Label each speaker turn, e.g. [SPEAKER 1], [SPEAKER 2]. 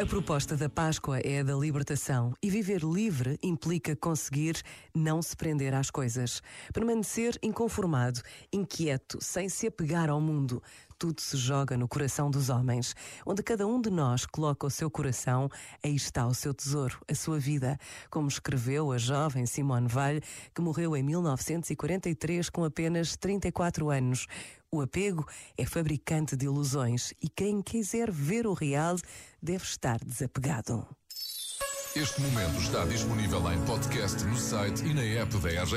[SPEAKER 1] A proposta da Páscoa é a da libertação e viver livre implica conseguir não se prender às coisas, permanecer inconformado, inquieto, sem se apegar ao mundo. Tudo se joga no coração dos homens. Onde cada um de nós coloca o seu coração, aí está o seu tesouro, a sua vida. Como escreveu a jovem Simone Weil, que morreu em 1943 com apenas 34 anos. O apego é fabricante de ilusões e quem quiser ver o real deve estar desapegado.
[SPEAKER 2] Este momento está disponível em podcast no site e na app da RGF.